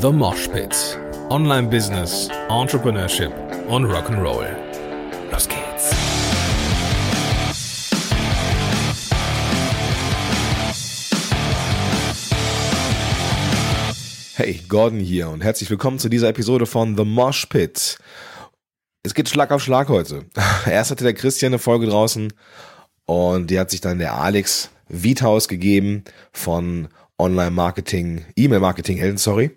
The Mosh Pit. Online Business, Entrepreneurship und Rock'n'Roll. Los geht's. Hey, Gordon hier und herzlich willkommen zu dieser Episode von The Mosh Pit. Es geht Schlag auf Schlag heute. Erst hatte der Christian eine Folge draußen und die hat sich dann der Alex Wiethaus gegeben von Online-Marketing, E-Mail-Marketing-Helden, sorry.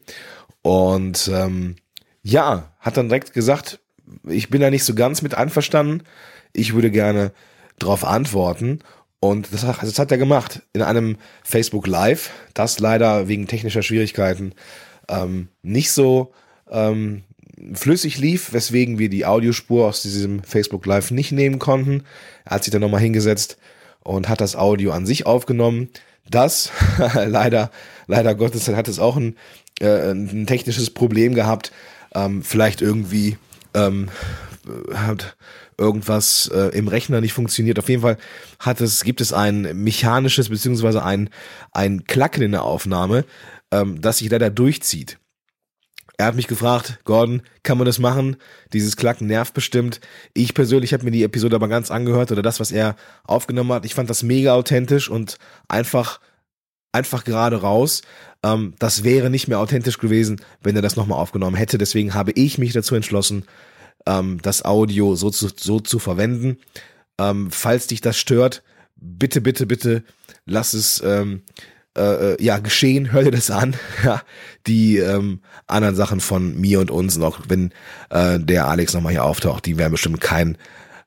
Und ähm, ja, hat dann direkt gesagt, ich bin da nicht so ganz mit einverstanden. Ich würde gerne darauf antworten. Und das, das hat er gemacht in einem Facebook Live, das leider wegen technischer Schwierigkeiten ähm, nicht so ähm, flüssig lief, weswegen wir die Audiospur aus diesem Facebook Live nicht nehmen konnten. Er hat sich dann nochmal hingesetzt und hat das Audio an sich aufgenommen. Das, leider, leider Gottes, hat es auch ein, äh, ein technisches Problem gehabt. Ähm, vielleicht irgendwie ähm, hat irgendwas äh, im Rechner nicht funktioniert. Auf jeden Fall hat es, gibt es ein mechanisches beziehungsweise ein, ein Klacken in der Aufnahme, ähm, das sich leider durchzieht. Er hat mich gefragt, Gordon, kann man das machen? Dieses Klacken nervt bestimmt. Ich persönlich habe mir die Episode aber ganz angehört oder das, was er aufgenommen hat. Ich fand das mega authentisch und einfach, einfach gerade raus. Ähm, das wäre nicht mehr authentisch gewesen, wenn er das nochmal aufgenommen hätte. Deswegen habe ich mich dazu entschlossen, ähm, das Audio so zu, so zu verwenden. Ähm, falls dich das stört, bitte, bitte, bitte lass es ähm, äh, äh, ja, geschehen, hör dir das an. Ja, die ähm, anderen Sachen von mir und uns, noch wenn äh, der Alex nochmal hier auftaucht, die werden bestimmt kein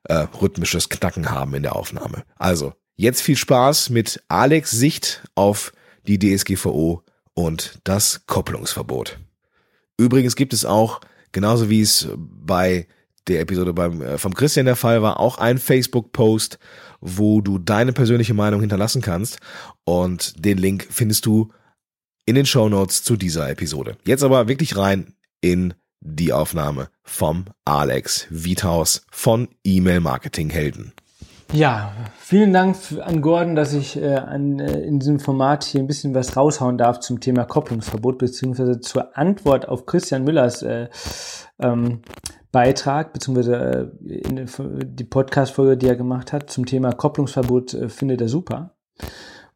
äh, rhythmisches Knacken haben in der Aufnahme. Also, jetzt viel Spaß mit Alex Sicht auf die DSGVO und das Kopplungsverbot. Übrigens gibt es auch, genauso wie es bei der Episode beim, äh, vom Christian der Fall war, auch ein Facebook-Post, wo du deine persönliche Meinung hinterlassen kannst. Und den Link findest du in den Show Notes zu dieser Episode. Jetzt aber wirklich rein in die Aufnahme vom Alex Wiethaus von E-Mail Marketing Helden. Ja, vielen Dank an Gordon, dass ich äh, an, äh, in diesem Format hier ein bisschen was raushauen darf zum Thema Kopplungsverbot beziehungsweise zur Antwort auf Christian Müllers äh, ähm, Beitrag, beziehungsweise äh, die Podcast-Folge, die er gemacht hat zum Thema Kopplungsverbot, äh, findet er super.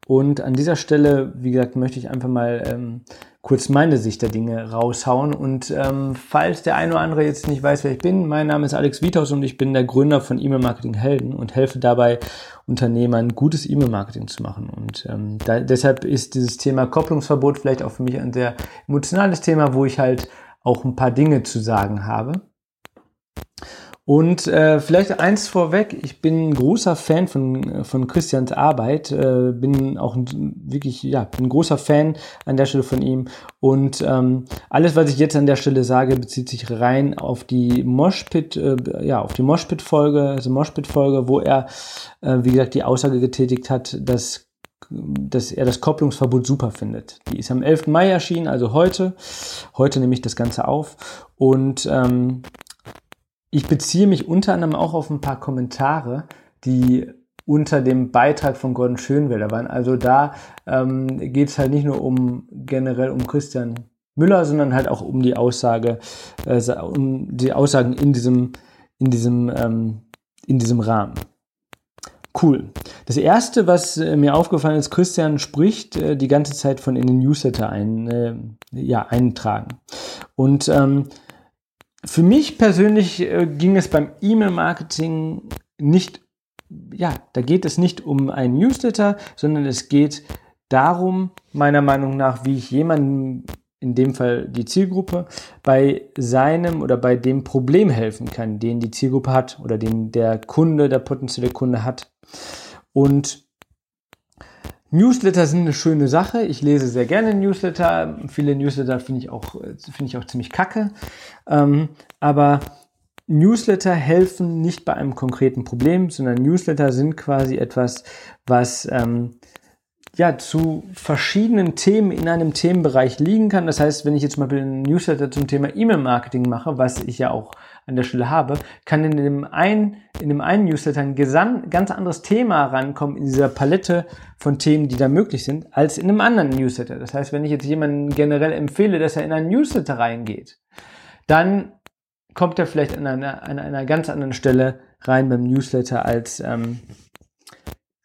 Und an dieser Stelle, wie gesagt, möchte ich einfach mal ähm, kurz meine Sicht der Dinge raushauen. Und ähm, falls der eine oder andere jetzt nicht weiß, wer ich bin, mein Name ist Alex Wiethaus und ich bin der Gründer von E-Mail Marketing Helden und helfe dabei, Unternehmern gutes E-Mail-Marketing zu machen. Und ähm, da, deshalb ist dieses Thema Kopplungsverbot vielleicht auch für mich ein sehr emotionales Thema, wo ich halt auch ein paar Dinge zu sagen habe. Und äh, vielleicht eins vorweg, ich bin ein großer Fan von, von Christians Arbeit, äh, bin auch ein, wirklich, ja, bin ein großer Fan an der Stelle von ihm. Und ähm, alles, was ich jetzt an der Stelle sage, bezieht sich rein auf die Moshpit, äh, ja, auf die Moshpit-Folge, also Moshpit-Folge, wo er, äh, wie gesagt, die Aussage getätigt hat, dass dass er das Kopplungsverbot super findet. Die ist am 11. Mai erschienen, also heute. Heute nehme ich das Ganze auf. Und ähm, ich beziehe mich unter anderem auch auf ein paar Kommentare, die unter dem Beitrag von Gordon Schönwelder waren. Also da ähm, geht es halt nicht nur um generell um Christian Müller, sondern halt auch um die Aussage, äh, um die Aussagen in diesem, in diesem, ähm, in diesem Rahmen. Cool. Das erste, was äh, mir aufgefallen ist, Christian spricht äh, die ganze Zeit von in den Newsletter ein, äh, ja, eintragen. Und ähm, für mich persönlich äh, ging es beim E-Mail-Marketing nicht, ja, da geht es nicht um ein Newsletter, sondern es geht darum, meiner Meinung nach, wie ich jemandem, in dem Fall die Zielgruppe, bei seinem oder bei dem Problem helfen kann, den die Zielgruppe hat oder den der Kunde, der potenzielle Kunde hat. Und Newsletter sind eine schöne Sache. Ich lese sehr gerne Newsletter. Viele Newsletter finde ich auch, ich auch ziemlich kacke. Ähm, aber Newsletter helfen nicht bei einem konkreten Problem, sondern Newsletter sind quasi etwas, was ähm, ja, zu verschiedenen Themen in einem Themenbereich liegen kann. Das heißt, wenn ich jetzt mal einen Newsletter zum Thema E-Mail-Marketing mache, was ich ja auch an der Stelle habe, kann in dem einen, in dem einen Newsletter ein ganz anderes Thema rankommen in dieser Palette von Themen, die da möglich sind, als in einem anderen Newsletter. Das heißt, wenn ich jetzt jemanden generell empfehle, dass er in einen Newsletter reingeht, dann kommt er vielleicht an einer, an einer ganz anderen Stelle rein beim Newsletter als, ähm,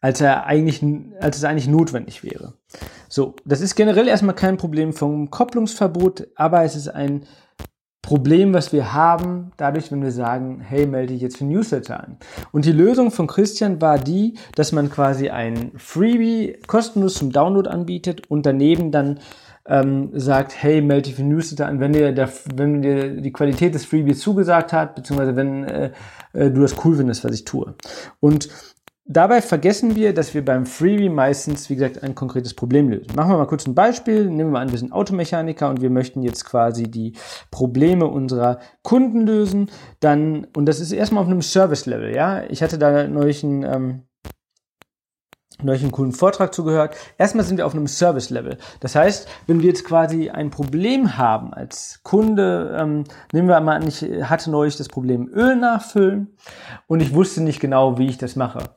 als er eigentlich, als es eigentlich notwendig wäre. So, das ist generell erstmal kein Problem vom Kopplungsverbot, aber es ist ein Problem, was wir haben, dadurch, wenn wir sagen, hey, melde dich jetzt für Newsletter an. Und die Lösung von Christian war die, dass man quasi ein Freebie kostenlos zum Download anbietet und daneben dann ähm, sagt, hey, melde dich für Newsletter an, wenn dir, der, wenn dir die Qualität des Freebies zugesagt hat, beziehungsweise wenn äh, äh, du das cool findest, was ich tue. Und Dabei vergessen wir, dass wir beim Freebie meistens, wie gesagt, ein konkretes Problem lösen. Machen wir mal kurz ein Beispiel. Nehmen wir mal an, wir sind Automechaniker und wir möchten jetzt quasi die Probleme unserer Kunden lösen. Dann, und das ist erstmal auf einem Service-Level, ja. Ich hatte da neulich einen, ähm, neulich einen coolen Vortrag zugehört. Erstmal sind wir auf einem Service-Level. Das heißt, wenn wir jetzt quasi ein Problem haben als Kunde, ähm, nehmen wir mal an, ich hatte neulich das Problem Öl nachfüllen und ich wusste nicht genau, wie ich das mache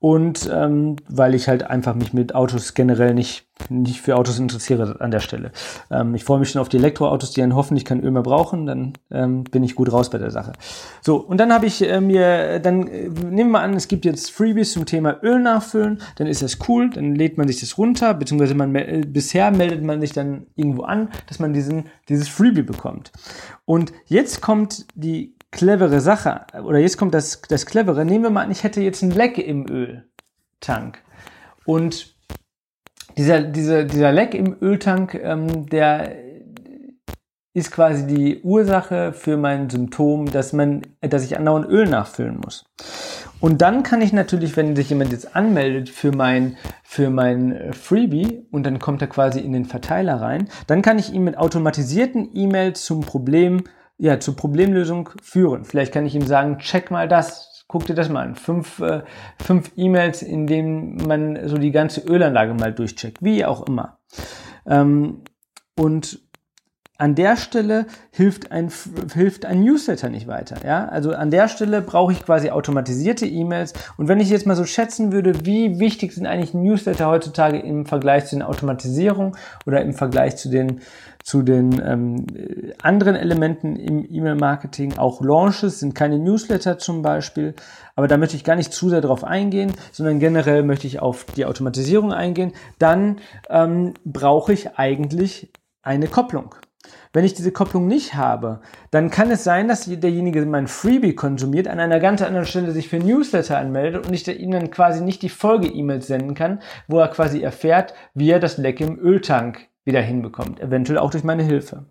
und ähm, weil ich halt einfach mich mit Autos generell nicht, nicht für Autos interessiere an der Stelle. Ähm, ich freue mich schon auf die Elektroautos, die dann hoffentlich kein Öl mehr brauchen, dann ähm, bin ich gut raus bei der Sache. So, und dann habe ich äh, mir, dann äh, nehmen wir an, es gibt jetzt Freebies zum Thema Öl nachfüllen, dann ist das cool, dann lädt man sich das runter, beziehungsweise man äh, bisher meldet man sich dann irgendwo an, dass man diesen, dieses Freebie bekommt. Und jetzt kommt die clevere Sache, oder jetzt kommt das, das clevere, nehmen wir mal an, ich hätte jetzt ein Leck im Öltank. Und dieser, dieser, dieser Leck im Öltank, ähm, der ist quasi die Ursache für mein Symptom, dass man, dass ich andauernd Öl nachfüllen muss. Und dann kann ich natürlich, wenn sich jemand jetzt anmeldet für mein, für mein Freebie und dann kommt er quasi in den Verteiler rein, dann kann ich ihm mit automatisierten E-Mails zum Problem ja, zur Problemlösung führen. Vielleicht kann ich ihm sagen, check mal das, guck dir das mal an. Fünf, äh, fünf E-Mails, in denen man so die ganze Ölanlage mal durchcheckt, wie auch immer. Ähm, und an der Stelle hilft ein, hilft ein Newsletter nicht weiter. Ja? Also an der Stelle brauche ich quasi automatisierte E-Mails. Und wenn ich jetzt mal so schätzen würde, wie wichtig sind eigentlich Newsletter heutzutage im Vergleich zu den Automatisierungen oder im Vergleich zu den, zu den ähm, anderen Elementen im E-Mail-Marketing, auch Launches sind keine Newsletter zum Beispiel. Aber da möchte ich gar nicht zu sehr drauf eingehen, sondern generell möchte ich auf die Automatisierung eingehen. Dann ähm, brauche ich eigentlich eine Kopplung. Wenn ich diese Kopplung nicht habe, dann kann es sein, dass derjenige mein Freebie konsumiert, an einer ganz anderen Stelle sich für Newsletter anmeldet und ich ihnen dann quasi nicht die Folge-E-Mails senden kann, wo er quasi erfährt, wie er das Leck im Öltank wieder hinbekommt, eventuell auch durch meine Hilfe.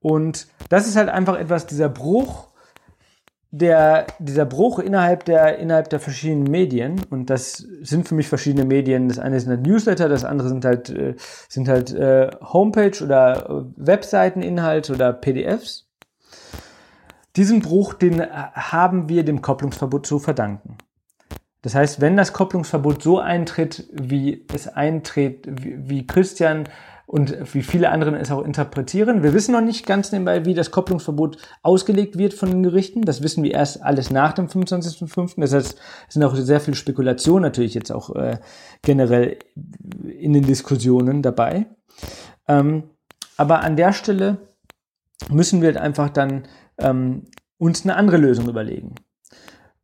Und das ist halt einfach etwas, dieser Bruch der, dieser Bruch innerhalb der, innerhalb der verschiedenen Medien, und das sind für mich verschiedene Medien, das eine sind halt Newsletter, das andere sind halt, äh, sind halt äh, Homepage oder äh, Webseiteninhalte oder PDFs. Diesen Bruch, den haben wir dem Kopplungsverbot zu verdanken. Das heißt, wenn das Kopplungsverbot so eintritt, wie es eintritt, wie, wie Christian und wie viele anderen es auch interpretieren. Wir wissen noch nicht ganz nebenbei, wie das Kopplungsverbot ausgelegt wird von den Gerichten. Das wissen wir erst alles nach dem 25.05. Das heißt, es sind auch sehr viele Spekulationen natürlich jetzt auch äh, generell in den Diskussionen dabei. Ähm, aber an der Stelle müssen wir halt einfach dann ähm, uns eine andere Lösung überlegen.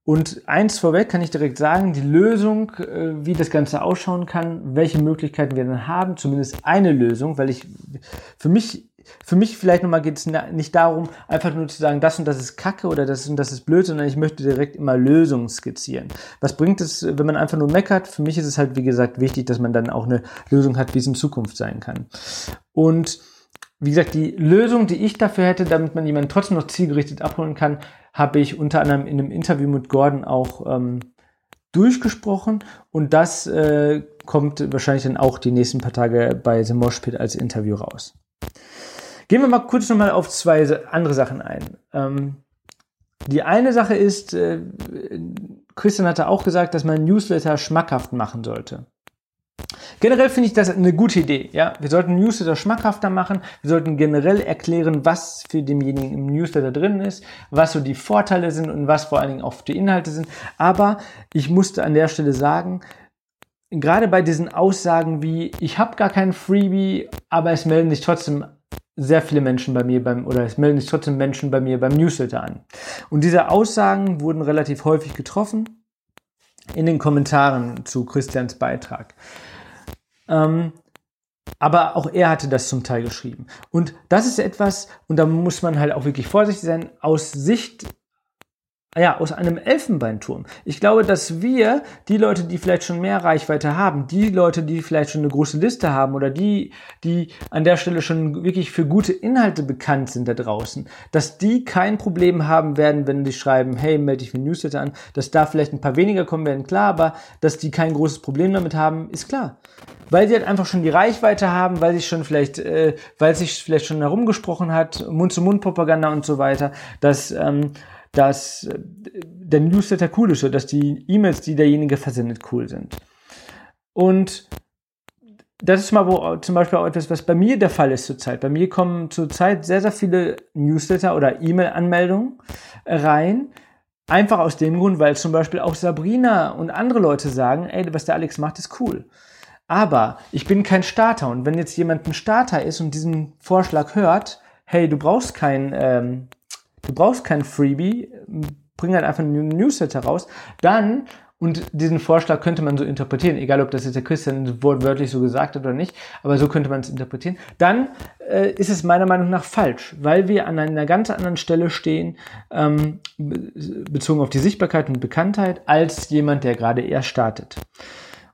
Und eins vorweg kann ich direkt sagen, die Lösung, äh, wie das Ganze ausschauen kann, welche Möglichkeiten wir dann haben, zumindest eine Lösung, weil ich für mich für mich vielleicht nochmal geht es nicht darum, einfach nur zu sagen, das und das ist Kacke oder das und das ist blöd, sondern ich möchte direkt immer Lösungen skizzieren. Was bringt es, wenn man einfach nur meckert? Für mich ist es halt, wie gesagt, wichtig, dass man dann auch eine Lösung hat, wie es in Zukunft sein kann. Und wie gesagt, die Lösung, die ich dafür hätte, damit man jemanden trotzdem noch zielgerichtet abholen kann, habe ich unter anderem in einem Interview mit Gordon auch ähm, durchgesprochen und das äh, kommt wahrscheinlich dann auch die nächsten paar Tage bei The Mosh Pit als Interview raus. Gehen wir mal kurz nochmal auf zwei andere Sachen ein. Ähm, die eine Sache ist, äh, Christian hatte auch gesagt, dass man Newsletter schmackhaft machen sollte. Generell finde ich das eine gute Idee. Ja, wir sollten Newsletter schmackhafter machen. Wir sollten generell erklären, was für denjenigen im Newsletter drin ist, was so die Vorteile sind und was vor allen Dingen auch die Inhalte sind. Aber ich musste an der Stelle sagen, gerade bei diesen Aussagen wie ich habe gar kein Freebie, aber es melden sich trotzdem sehr viele Menschen bei mir beim, oder es melden sich trotzdem Menschen bei mir beim Newsletter an. Und diese Aussagen wurden relativ häufig getroffen in den Kommentaren zu Christians Beitrag. Ähm, aber auch er hatte das zum Teil geschrieben. Und das ist etwas, und da muss man halt auch wirklich vorsichtig sein, aus Sicht ja, aus einem Elfenbeinturm. Ich glaube, dass wir, die Leute, die vielleicht schon mehr Reichweite haben, die Leute, die vielleicht schon eine große Liste haben oder die, die an der Stelle schon wirklich für gute Inhalte bekannt sind da draußen, dass die kein Problem haben werden, wenn die schreiben, hey, melde dich für Newsletter an, dass da vielleicht ein paar weniger kommen werden, klar, aber dass die kein großes Problem damit haben, ist klar. Weil sie halt einfach schon die Reichweite haben, weil sich schon vielleicht, äh, weil sich vielleicht schon herumgesprochen hat, Mund-zu-Mund-Propaganda und so weiter, dass ähm, dass äh, der Newsletter cool ist oder dass die E-Mails, die derjenige versendet, cool sind. Und das ist mal wo, zum Beispiel auch etwas, was bei mir der Fall ist zurzeit. Bei mir kommen zurzeit sehr, sehr viele Newsletter oder E-Mail-Anmeldungen rein. Einfach aus dem Grund, weil zum Beispiel auch Sabrina und andere Leute sagen, ey, was der Alex macht, ist cool. Aber ich bin kein Starter und wenn jetzt jemand ein Starter ist und diesen Vorschlag hört, hey, du brauchst kein ähm, du brauchst kein Freebie, bring halt einfach einen Newsletter raus, dann und diesen Vorschlag könnte man so interpretieren, egal ob das jetzt der Christian wortwörtlich so gesagt hat oder nicht, aber so könnte man es interpretieren. Dann äh, ist es meiner Meinung nach falsch, weil wir an einer ganz anderen Stelle stehen, ähm, bezogen auf die Sichtbarkeit und Bekanntheit, als jemand, der gerade erst startet.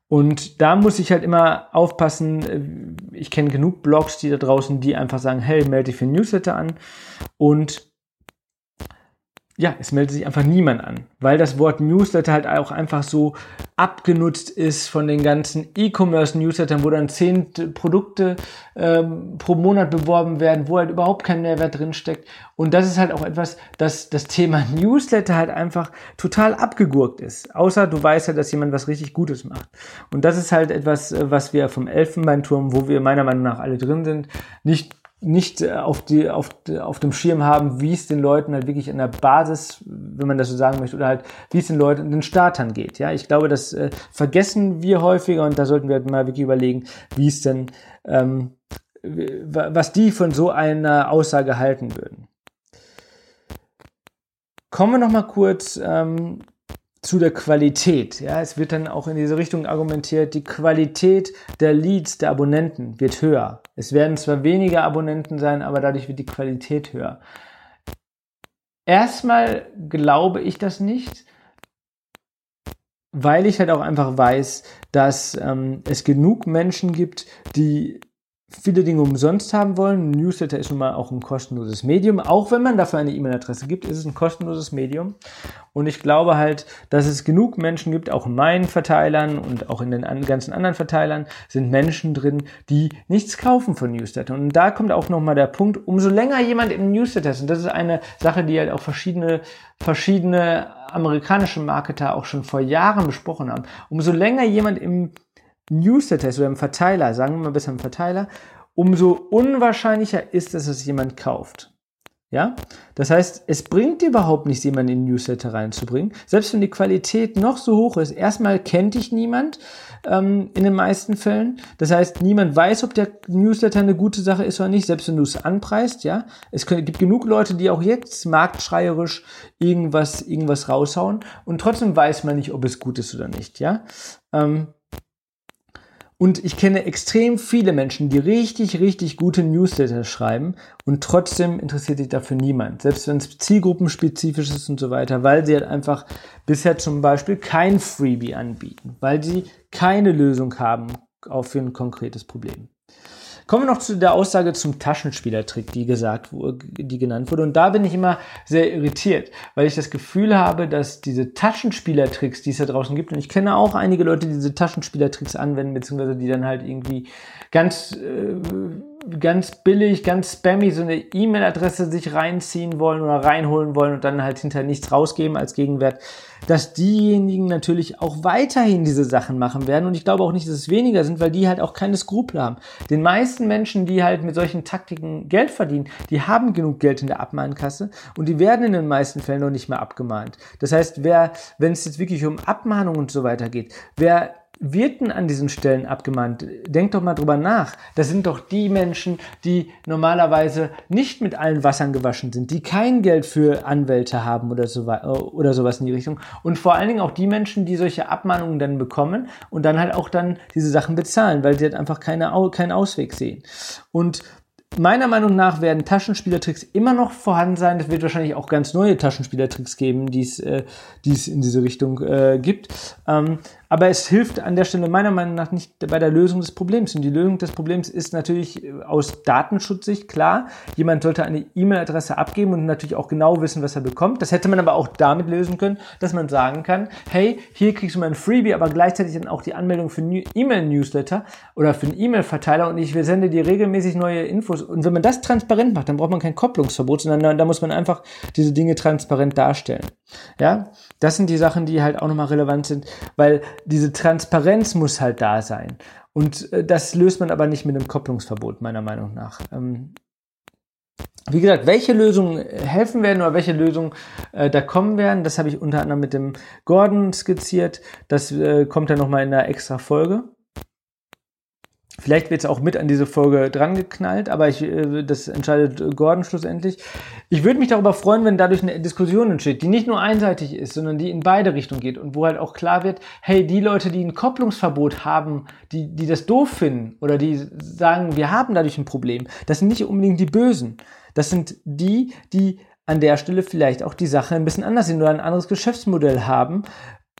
Und da muss ich halt immer aufpassen. Äh, ich kenne genug Blogs, die da draußen, die einfach sagen, hey, melde dich für Newsletter an. Und ja, es meldet sich einfach niemand an, weil das Wort Newsletter halt auch einfach so abgenutzt ist von den ganzen E-Commerce-Newslettern, wo dann zehn Produkte ähm, pro Monat beworben werden, wo halt überhaupt kein Mehrwert drinsteckt. Und das ist halt auch etwas, dass das Thema Newsletter halt einfach total abgegurkt ist. Außer du weißt ja, dass jemand was richtig Gutes macht. Und das ist halt etwas, äh, was wir vom Elfenbeinturm, wo wir meiner Meinung nach alle drin sind, nicht nicht äh, auf, die, auf, auf dem Schirm haben, wie es den Leuten halt wirklich an der Basis, wenn man das so sagen möchte, oder halt, wie es den Leuten, den Startern geht. Ja, ich glaube, das äh, vergessen wir häufiger und da sollten wir halt mal wirklich überlegen, wie es denn, ähm, was die von so einer Aussage halten würden. Kommen wir noch mal kurz ähm, zu der Qualität. Ja, es wird dann auch in diese Richtung argumentiert, die Qualität der Leads, der Abonnenten wird höher. Es werden zwar weniger Abonnenten sein, aber dadurch wird die Qualität höher. Erstmal glaube ich das nicht, weil ich halt auch einfach weiß, dass ähm, es genug Menschen gibt, die viele Dinge umsonst haben wollen. Newsletter ist nun mal auch ein kostenloses Medium. Auch wenn man dafür eine E-Mail-Adresse gibt, ist es ein kostenloses Medium. Und ich glaube halt, dass es genug Menschen gibt, auch in meinen Verteilern und auch in den ganzen anderen Verteilern sind Menschen drin, die nichts kaufen von Newsletter. Und da kommt auch nochmal der Punkt, umso länger jemand im Newsletter ist, und das ist eine Sache, die halt auch verschiedene, verschiedene amerikanische Marketer auch schon vor Jahren besprochen haben, umso länger jemand im Newsletter ist oder im Verteiler, sagen wir mal besser im Verteiler, umso unwahrscheinlicher ist es, dass jemand kauft. Ja? Das heißt, es bringt überhaupt nichts, jemanden in Newsletter reinzubringen. Selbst wenn die Qualität noch so hoch ist. Erstmal kennt dich niemand ähm, in den meisten Fällen. Das heißt, niemand weiß, ob der Newsletter eine gute Sache ist oder nicht, selbst wenn du es anpreist. Ja? Es gibt genug Leute, die auch jetzt marktschreierisch irgendwas, irgendwas raushauen und trotzdem weiß man nicht, ob es gut ist oder nicht. Ja? Ähm, und ich kenne extrem viele Menschen, die richtig, richtig gute Newsletter schreiben und trotzdem interessiert sich dafür niemand. Selbst wenn es zielgruppenspezifisch ist und so weiter, weil sie halt einfach bisher zum Beispiel kein Freebie anbieten, weil sie keine Lösung haben auf für ein konkretes Problem. Kommen wir noch zu der Aussage zum Taschenspielertrick, die gesagt, die genannt wurde. Und da bin ich immer sehr irritiert, weil ich das Gefühl habe, dass diese Taschenspielertricks, die es da draußen gibt, und ich kenne auch einige Leute, die diese Taschenspielertricks anwenden, beziehungsweise die dann halt irgendwie ganz äh, ganz billig, ganz spammy so eine E-Mail-Adresse sich reinziehen wollen oder reinholen wollen und dann halt hinterher nichts rausgeben als Gegenwert, dass diejenigen natürlich auch weiterhin diese Sachen machen werden. Und ich glaube auch nicht, dass es weniger sind, weil die halt auch keine Skrupel haben. Den meisten Menschen, die halt mit solchen Taktiken Geld verdienen, die haben genug Geld in der Abmahnkasse und die werden in den meisten Fällen noch nicht mehr abgemahnt. Das heißt, wer, wenn es jetzt wirklich um Abmahnung und so weiter geht, wer wird denn an diesen Stellen abgemahnt? Denkt doch mal drüber nach. Das sind doch die Menschen, die normalerweise nicht mit allen Wassern gewaschen sind, die kein Geld für Anwälte haben oder, so, oder sowas in die Richtung. Und vor allen Dingen auch die Menschen, die solche Abmahnungen dann bekommen und dann halt auch dann diese Sachen bezahlen, weil sie halt einfach keine, keinen Ausweg sehen. Und Meiner Meinung nach werden Taschenspielertricks immer noch vorhanden sein. Es wird wahrscheinlich auch ganz neue Taschenspielertricks geben, die es, äh, es in diese Richtung äh, gibt. Ähm, aber es hilft an der Stelle meiner Meinung nach nicht bei der Lösung des Problems. Und die Lösung des Problems ist natürlich äh, aus Datenschutzsicht klar. Jemand sollte eine E-Mail-Adresse abgeben und natürlich auch genau wissen, was er bekommt. Das hätte man aber auch damit lösen können, dass man sagen kann, hey, hier kriegst du mal ein Freebie, aber gleichzeitig dann auch die Anmeldung für einen E-Mail-Newsletter oder für einen E-Mail-Verteiler und ich sende dir regelmäßig neue Infos. Und wenn man das transparent macht, dann braucht man kein Kopplungsverbot, sondern da muss man einfach diese Dinge transparent darstellen. Ja, das sind die Sachen, die halt auch nochmal relevant sind, weil diese Transparenz muss halt da sein. Und äh, das löst man aber nicht mit einem Kopplungsverbot, meiner Meinung nach. Ähm, wie gesagt, welche Lösungen helfen werden oder welche Lösungen äh, da kommen werden, das habe ich unter anderem mit dem Gordon skizziert. Das äh, kommt dann nochmal in einer extra Folge. Vielleicht wird es auch mit an diese Folge dran geknallt, aber ich, äh, das entscheidet Gordon schlussendlich. Ich würde mich darüber freuen, wenn dadurch eine Diskussion entsteht, die nicht nur einseitig ist, sondern die in beide Richtungen geht und wo halt auch klar wird, hey, die Leute, die ein Kopplungsverbot haben, die, die das doof finden oder die sagen, wir haben dadurch ein Problem, das sind nicht unbedingt die Bösen. Das sind die, die an der Stelle vielleicht auch die Sache ein bisschen anders sehen oder ein anderes Geschäftsmodell haben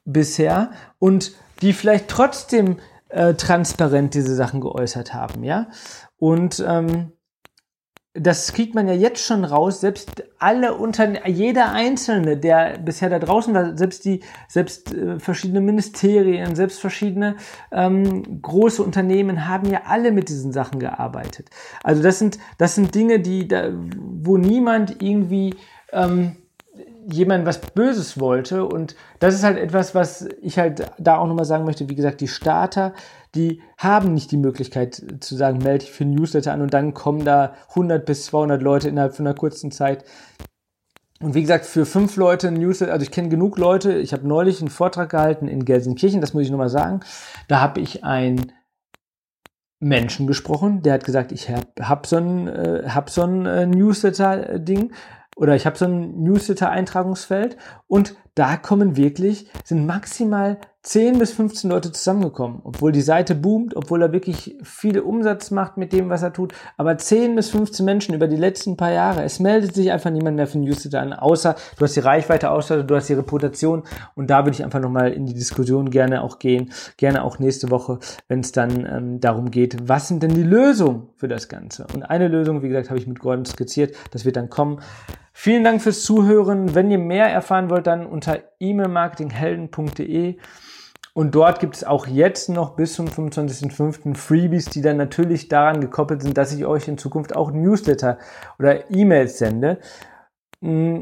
bisher und die vielleicht trotzdem äh, transparent diese Sachen geäußert haben, ja. Und ähm, das kriegt man ja jetzt schon raus, selbst alle unter jeder einzelne, der bisher da draußen war, selbst die, selbst äh, verschiedene Ministerien, selbst verschiedene ähm, große Unternehmen haben ja alle mit diesen Sachen gearbeitet. Also das sind, das sind Dinge, die da, wo niemand irgendwie ähm, jemand was Böses wollte. Und das ist halt etwas, was ich halt da auch nochmal sagen möchte. Wie gesagt, die Starter, die haben nicht die Möglichkeit zu sagen, melde dich für Newsletter an und dann kommen da 100 bis 200 Leute innerhalb von einer kurzen Zeit. Und wie gesagt, für fünf Leute ein Newsletter, also ich kenne genug Leute, ich habe neulich einen Vortrag gehalten in Gelsenkirchen, das muss ich nochmal sagen. Da habe ich ein Menschen gesprochen, der hat gesagt, ich habe hab so ein, äh, hab so ein äh, Newsletter-Ding oder ich habe so ein Newsletter-Eintragungsfeld und da kommen wirklich, sind maximal 10 bis 15 Leute zusammengekommen, obwohl die Seite boomt, obwohl er wirklich viel Umsatz macht mit dem, was er tut. Aber 10 bis 15 Menschen über die letzten paar Jahre. Es meldet sich einfach niemand mehr für Newsletter an, außer du hast die Reichweite, außer du hast die Reputation. Und da würde ich einfach nochmal in die Diskussion gerne auch gehen. Gerne auch nächste Woche, wenn es dann ähm, darum geht, was sind denn die Lösungen für das Ganze? Und eine Lösung, wie gesagt, habe ich mit Gordon skizziert. Das wird dann kommen. Vielen Dank fürs Zuhören. Wenn ihr mehr erfahren wollt, dann unter e-mailmarketinghelden.de. Und dort gibt es auch jetzt noch bis zum 25.05. Freebies, die dann natürlich daran gekoppelt sind, dass ich euch in Zukunft auch Newsletter oder E-Mails sende. Mm,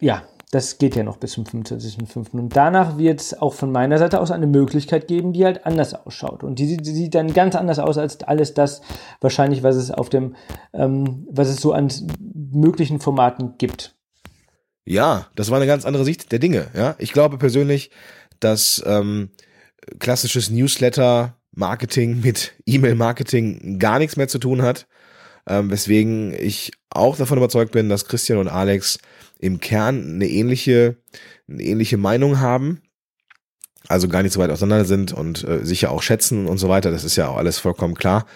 ja, das geht ja noch bis zum 25.05. Und danach wird es auch von meiner Seite aus eine Möglichkeit geben, die halt anders ausschaut. Und die, die sieht dann ganz anders aus als alles das wahrscheinlich, was es auf dem, ähm, was es so an möglichen Formaten gibt. Ja, das war eine ganz andere Sicht der Dinge. Ja, ich glaube persönlich, dass ähm, klassisches Newsletter-Marketing mit E-Mail-Marketing gar nichts mehr zu tun hat. Ähm, weswegen ich auch davon überzeugt bin, dass Christian und Alex im Kern eine ähnliche, eine ähnliche Meinung haben. Also gar nicht so weit auseinander sind und äh, sicher auch schätzen und so weiter. Das ist ja auch alles vollkommen klar.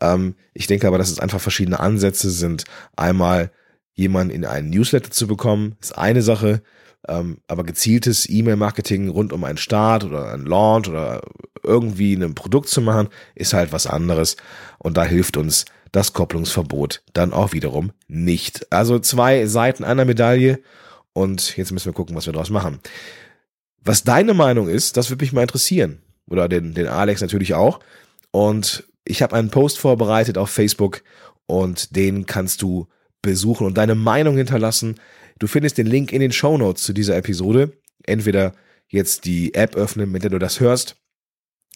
Ähm, ich denke aber, dass es einfach verschiedene Ansätze sind. Einmal jemanden in einen Newsletter zu bekommen, ist eine Sache. Ähm, aber gezieltes E-Mail-Marketing rund um einen Start oder einen Launch oder irgendwie ein Produkt zu machen, ist halt was anderes. Und da hilft uns das Kopplungsverbot dann auch wiederum nicht. Also zwei Seiten einer Medaille. Und jetzt müssen wir gucken, was wir daraus machen. Was deine Meinung ist, das würde mich mal interessieren. Oder den, den Alex natürlich auch. Und Ich habe einen Post vorbereitet auf Facebook und den kannst du besuchen und deine Meinung hinterlassen. Du findest den Link in den Show Notes zu dieser Episode. Entweder jetzt die App öffnen, mit der du das hörst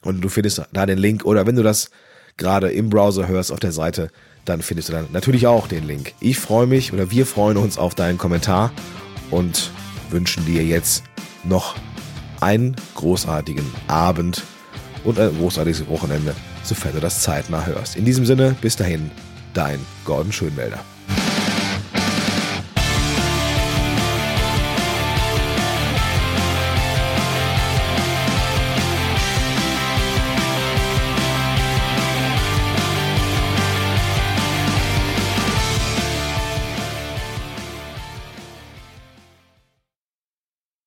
und du findest da den Link oder wenn du das gerade im Browser hörst auf der Seite, dann findest du dann natürlich auch den Link. Ich freue mich oder wir freuen uns auf deinen Kommentar und wünschen dir jetzt noch einen großartigen Abend und ein großartiges Wochenende, sofern du das zeitnah hörst. In diesem Sinne, bis dahin, dein Gordon Schönwälder.